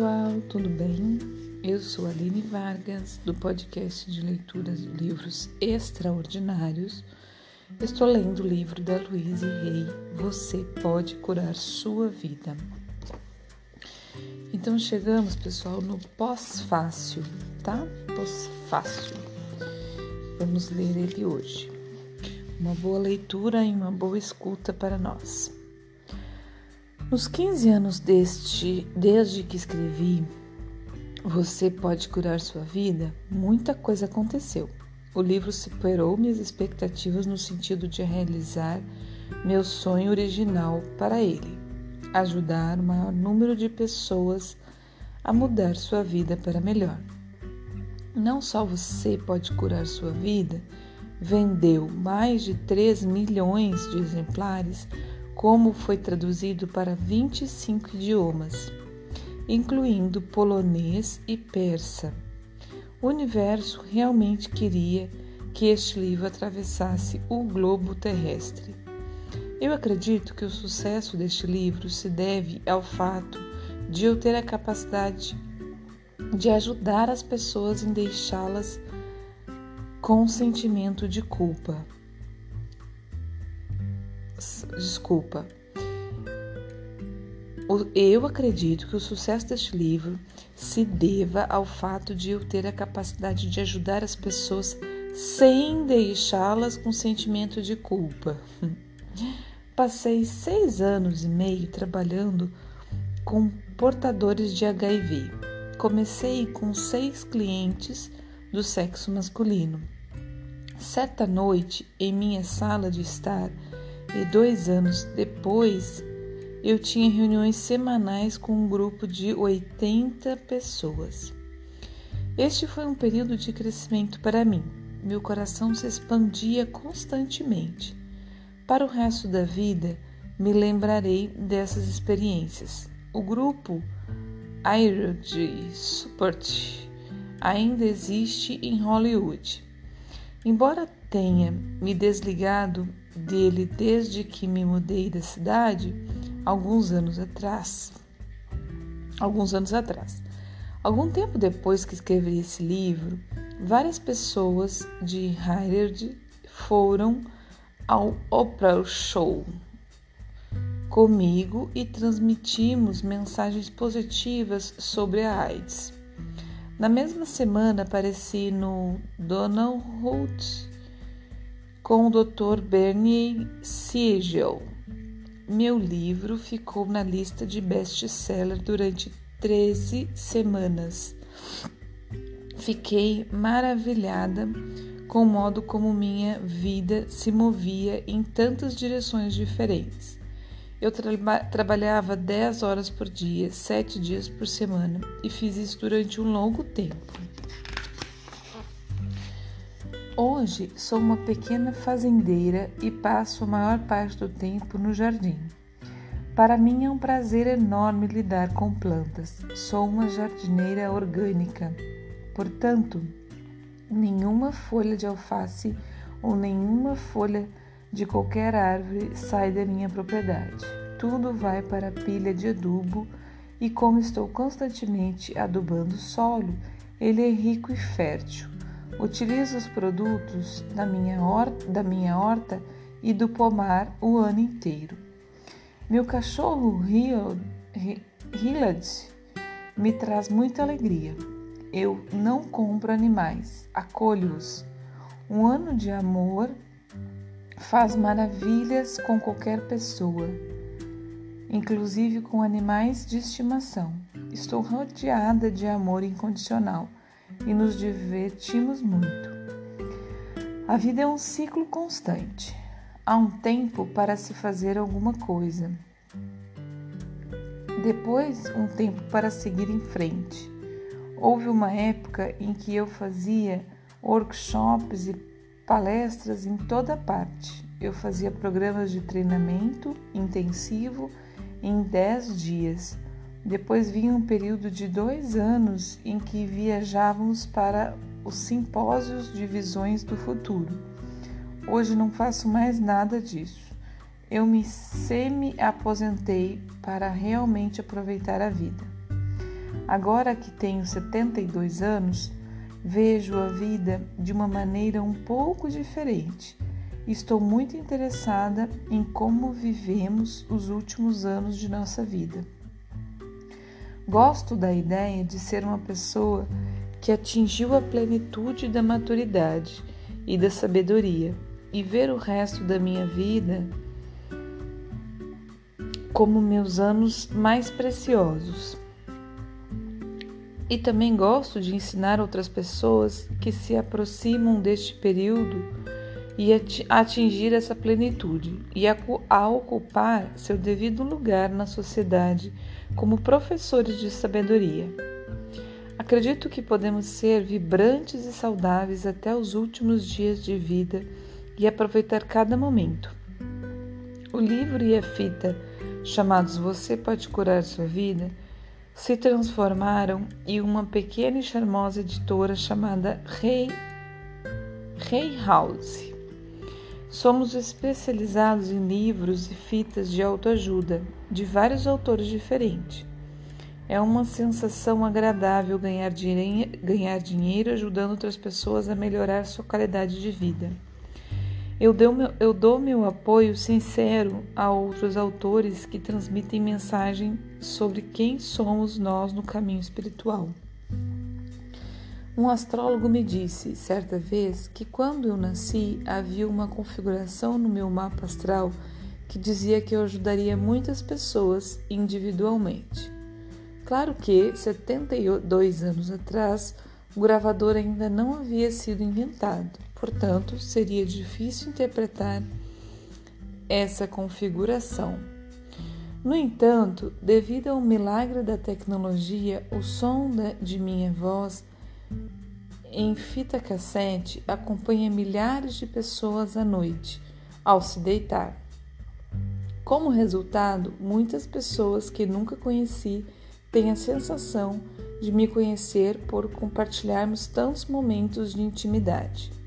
pessoal, tudo bem? Eu sou Aline Vargas, do podcast de leituras de livros extraordinários. Estou lendo o livro da Louise Rey, Você Pode Curar Sua Vida. Então chegamos, pessoal, no pós-fácil, tá? Pós-fácil. Vamos ler ele hoje. Uma boa leitura e uma boa escuta para nós. Nos 15 anos deste, desde que escrevi Você pode curar sua vida, muita coisa aconteceu. O livro superou minhas expectativas no sentido de realizar meu sonho original para ele, ajudar o maior número de pessoas a mudar sua vida para melhor. Não só você pode curar sua vida, vendeu mais de 3 milhões de exemplares como foi traduzido para 25 idiomas, incluindo polonês e persa. O universo realmente queria que este livro atravessasse o globo terrestre. Eu acredito que o sucesso deste livro se deve ao fato de eu ter a capacidade de ajudar as pessoas em deixá-las com sentimento de culpa desculpa. Eu acredito que o sucesso deste livro se deva ao fato de eu ter a capacidade de ajudar as pessoas sem deixá-las com sentimento de culpa. Passei seis anos e meio trabalhando com portadores de HIV. Comecei com seis clientes do sexo masculino. Certa noite, em minha sala de estar, e dois anos depois eu tinha reuniões semanais com um grupo de 80 pessoas. Este foi um período de crescimento para mim. Meu coração se expandia constantemente. Para o resto da vida, me lembrarei dessas experiências. O grupo Aerod Support ainda existe em Hollywood. Embora tenha me desligado dele desde que me mudei da cidade, alguns anos atrás. Alguns anos atrás. Algum tempo depois que escrevi esse livro, várias pessoas de Harvard foram ao Oprah Show comigo e transmitimos mensagens positivas sobre a AIDS. Na mesma semana apareci no Donald Holt com o Dr. Bernie Siegel. Meu livro ficou na lista de best-seller durante 13 semanas. Fiquei maravilhada com o modo como minha vida se movia em tantas direções diferentes. Eu tra trabalhava 10 horas por dia, 7 dias por semana e fiz isso durante um longo tempo. Hoje sou uma pequena fazendeira e passo a maior parte do tempo no jardim. Para mim é um prazer enorme lidar com plantas. Sou uma jardineira orgânica. Portanto, nenhuma folha de alface ou nenhuma folha de qualquer árvore sai da minha propriedade. Tudo vai para a pilha de adubo e como estou constantemente adubando o solo, ele é rico e fértil. Utilizo os produtos da minha, horta, da minha horta e do pomar o ano inteiro. Meu cachorro Hillard me traz muita alegria. Eu não compro animais, acolho-os. Um ano de amor faz maravilhas com qualquer pessoa, inclusive com animais de estimação. Estou rodeada de amor incondicional e nos divertimos muito. A vida é um ciclo constante. Há um tempo para se fazer alguma coisa. Depois, um tempo para seguir em frente. Houve uma época em que eu fazia workshops e palestras em toda parte. Eu fazia programas de treinamento intensivo em 10 dias depois vinha um período de dois anos em que viajávamos para os simpósios de visões do futuro. Hoje não faço mais nada disso. Eu me semi-aposentei para realmente aproveitar a vida. Agora que tenho 72 anos, vejo a vida de uma maneira um pouco diferente. Estou muito interessada em como vivemos os últimos anos de nossa vida. Gosto da ideia de ser uma pessoa que atingiu a plenitude da maturidade e da sabedoria e ver o resto da minha vida como meus anos mais preciosos. E também gosto de ensinar outras pessoas que se aproximam deste período e atingir essa plenitude e a, ocupar seu devido lugar na sociedade como professores de sabedoria. Acredito que podemos ser vibrantes e saudáveis até os últimos dias de vida e aproveitar cada momento. O livro e a fita, chamados Você Pode Curar Sua Vida, se transformaram em uma pequena e charmosa editora chamada Rei, Rei House. Somos especializados em livros e fitas de autoajuda de vários autores diferentes. É uma sensação agradável ganhar, dinheiro, ganhar dinheiro ajudando outras pessoas a melhorar sua qualidade de vida. Eu dou, meu, eu dou meu apoio sincero a outros autores que transmitem mensagem sobre quem somos nós no caminho espiritual. Um astrólogo me disse certa vez que quando eu nasci havia uma configuração no meu mapa astral que dizia que eu ajudaria muitas pessoas individualmente. Claro que 72 anos atrás o gravador ainda não havia sido inventado, portanto, seria difícil interpretar essa configuração. No entanto, devido ao milagre da tecnologia, o som de minha voz em fita cassete acompanha milhares de pessoas à noite ao se deitar. Como resultado, muitas pessoas que nunca conheci têm a sensação de me conhecer por compartilharmos tantos momentos de intimidade.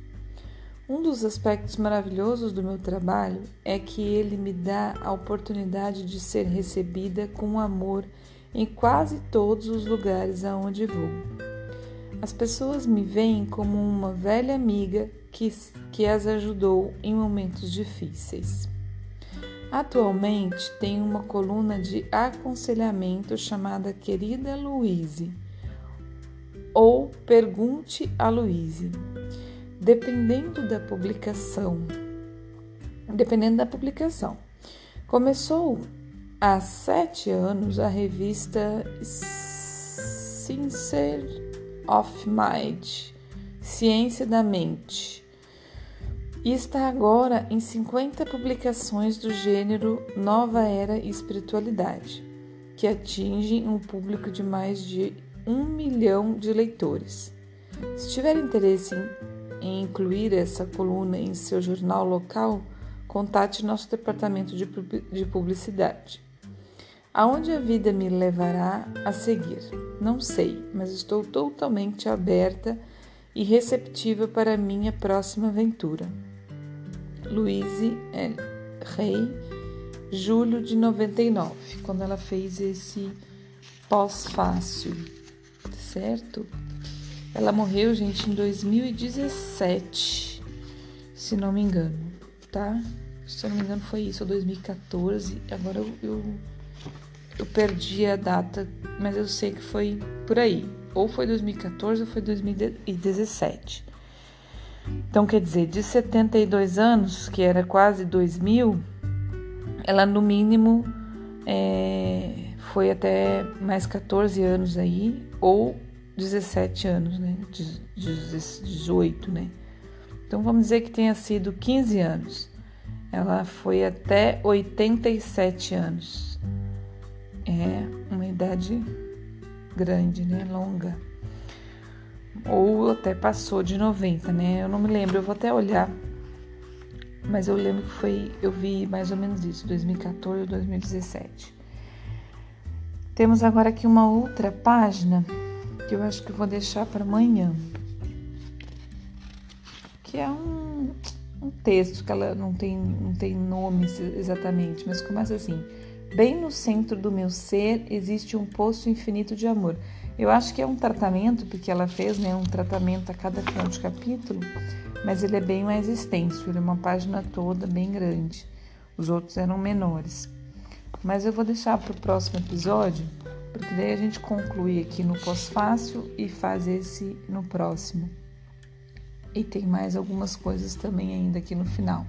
Um dos aspectos maravilhosos do meu trabalho é que ele me dá a oportunidade de ser recebida com amor em quase todos os lugares aonde vou. As pessoas me veem como uma velha amiga que, que as ajudou em momentos difíceis. Atualmente tenho uma coluna de aconselhamento chamada Querida Luíse ou Pergunte a Luíse. Dependendo da publicação, dependendo da publicação. Começou há sete anos a revista Sincere of Mind, Ciência da Mente, e está agora em 50 publicações do gênero Nova Era e Espiritualidade, que atingem um público de mais de um milhão de leitores. Se tiver interesse em, em incluir essa coluna em seu jornal local, contate nosso departamento de, de publicidade. Aonde a vida me levará a seguir? Não sei, mas estou totalmente aberta e receptiva para a minha próxima aventura. Louise L. Rey, julho de 99, quando ela fez esse pós-fácil, certo? Ela morreu, gente, em 2017, se não me engano, tá? Se eu não me engano, foi isso, 2014. Agora eu, eu eu perdi a data, mas eu sei que foi por aí. Ou foi 2014 ou foi 2017. Então, quer dizer, de 72 anos, que era quase 2000, ela no mínimo é, foi até mais 14 anos aí, ou 17 anos, né? 18, né? Então vamos dizer que tenha sido 15 anos. Ela foi até 87 anos é uma idade grande, né? Longa. Ou até passou de 90, né? Eu não me lembro, eu vou até olhar. Mas eu lembro que foi, eu vi mais ou menos isso, 2014 ou 2017. Temos agora aqui uma outra página que eu acho que eu vou deixar para amanhã. Que é um, um texto que ela não tem, não tem nome exatamente, mas começa assim: Bem no centro do meu ser existe um poço infinito de amor. Eu acho que é um tratamento, porque ela fez né, um tratamento a cada final de capítulo, mas ele é bem mais extenso, ele é uma página toda bem grande. Os outros eram menores. Mas eu vou deixar para o próximo episódio, porque daí a gente conclui aqui no pós-fácil e faz esse no próximo. E tem mais algumas coisas também ainda aqui no final.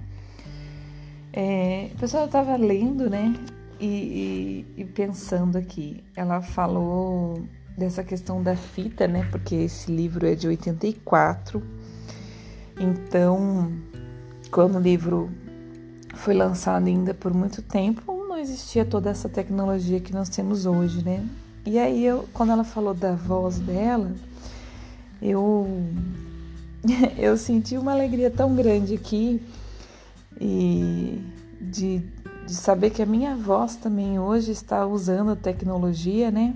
É, a pessoa estava lendo, né? E, e, e pensando aqui, ela falou dessa questão da fita, né? Porque esse livro é de 84. Então, quando o livro foi lançado ainda por muito tempo, existia toda essa tecnologia que nós temos hoje, né? E aí, eu, quando ela falou da voz dela, eu eu senti uma alegria tão grande aqui e de, de saber que a minha voz também hoje está usando a tecnologia, né?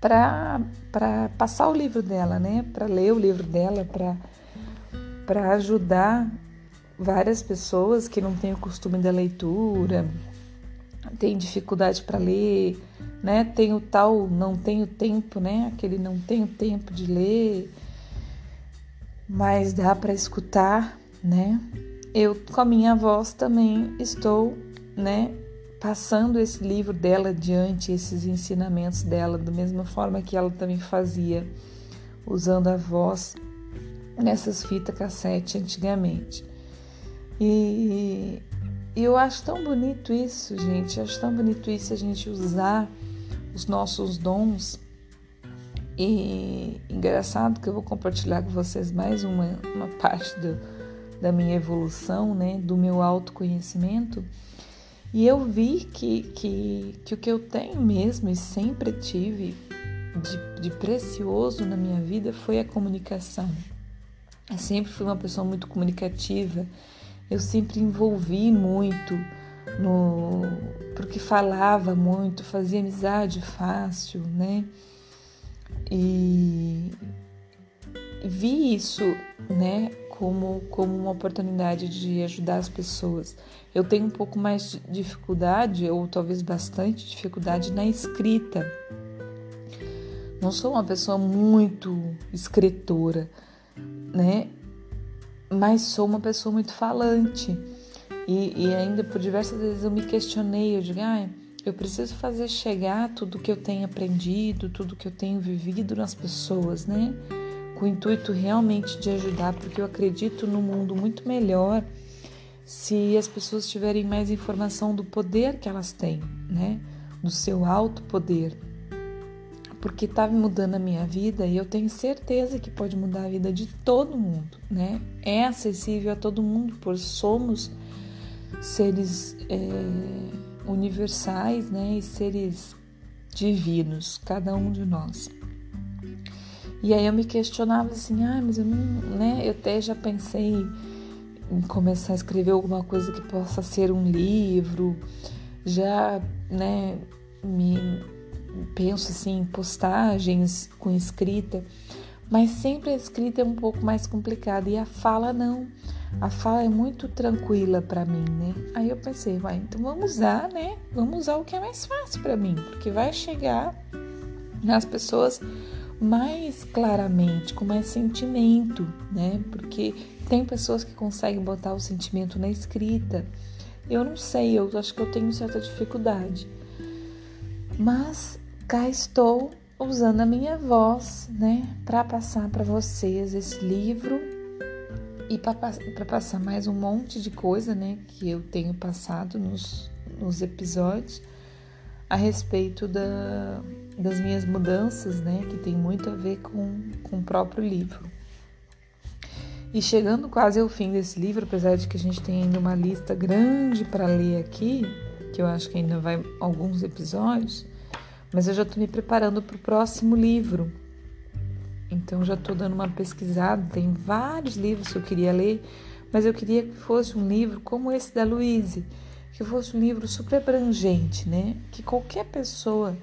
Para passar o livro dela, né? Para ler o livro dela, para ajudar várias pessoas que não têm o costume da leitura, têm dificuldade para ler, né? Tem o tal não tenho tempo, né? Aquele não tenho tempo de ler, mas dá para escutar, né? Eu com a minha voz também estou, né, passando esse livro dela adiante, esses ensinamentos dela, da mesma forma que ela também fazia, usando a voz nessas fitas cassete antigamente. E, e eu acho tão bonito isso, gente. Eu acho tão bonito isso a gente usar os nossos dons. E engraçado que eu vou compartilhar com vocês mais uma, uma parte do, da minha evolução, né, do meu autoconhecimento. E eu vi que, que, que o que eu tenho mesmo e sempre tive de, de precioso na minha vida foi a comunicação. Eu sempre fui uma pessoa muito comunicativa, eu sempre envolvi muito no porque falava muito, fazia amizade fácil, né? E vi isso, né, como, como uma oportunidade de ajudar as pessoas. Eu tenho um pouco mais de dificuldade, ou talvez bastante dificuldade, na escrita. Não sou uma pessoa muito escritora, né? Mas sou uma pessoa muito falante. E, e, ainda por diversas vezes eu me questionei, eu digo, ah, eu preciso fazer chegar tudo que eu tenho aprendido, tudo que eu tenho vivido nas pessoas, né? Com o intuito realmente de ajudar, porque eu acredito no mundo muito melhor se as pessoas tiverem mais informação do poder que elas têm, né? Do seu alto poder porque estava mudando a minha vida e eu tenho certeza que pode mudar a vida de todo mundo, né? É acessível a todo mundo, pois somos seres é, universais, né? E seres divinos, cada um de nós. E aí eu me questionava assim, ah, mas eu não, né? Eu até já pensei em começar a escrever alguma coisa que possa ser um livro, já, né? Me penso assim em postagens com escrita, mas sempre a escrita é um pouco mais complicada e a fala não. A fala é muito tranquila para mim, né? Aí eu pensei, vai, então vamos usar, né? Vamos usar o que é mais fácil para mim, porque vai chegar nas pessoas mais claramente, com mais sentimento, né? Porque tem pessoas que conseguem botar o sentimento na escrita. Eu não sei, eu acho que eu tenho certa dificuldade. Mas cá estou usando a minha voz, né, para passar para vocês esse livro e para passar mais um monte de coisa, né, que eu tenho passado nos, nos episódios a respeito da, das minhas mudanças, né, que tem muito a ver com, com o próprio livro. E chegando quase ao fim desse livro, apesar de que a gente tem ainda uma lista grande para ler aqui, que eu acho que ainda vai alguns episódios, mas eu já estou me preparando para o próximo livro. Então já estou dando uma pesquisada, tem vários livros que eu queria ler, mas eu queria que fosse um livro como esse da Louise, que fosse um livro super abrangente, né? Que qualquer pessoa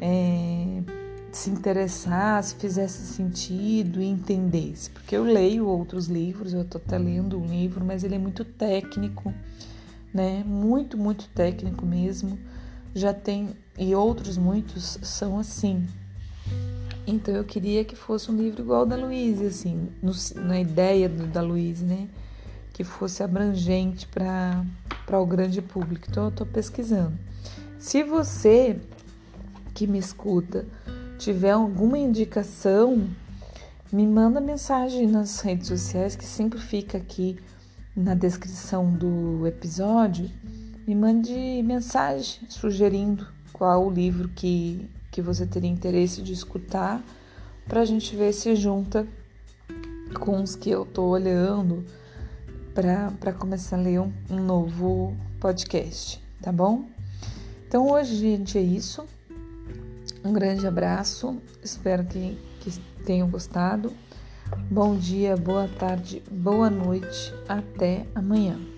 é, se interessasse, fizesse sentido e entendesse. Porque eu leio outros livros, eu estou até lendo um livro, mas ele é muito técnico, né? Muito, muito técnico mesmo. Já tem e outros muitos são assim. Então eu queria que fosse um livro igual o da Luísa, assim, no, na ideia do, da Luísa, né? Que fosse abrangente para o grande público. Então eu estou pesquisando. Se você que me escuta tiver alguma indicação, me manda mensagem nas redes sociais que sempre fica aqui na descrição do episódio. Me mande mensagem sugerindo qual o livro que, que você teria interesse de escutar para a gente ver se junta com os que eu tô olhando para começar a ler um, um novo podcast, tá bom? Então hoje, gente, é isso. Um grande abraço, espero que, que tenham gostado. Bom dia, boa tarde, boa noite, até amanhã.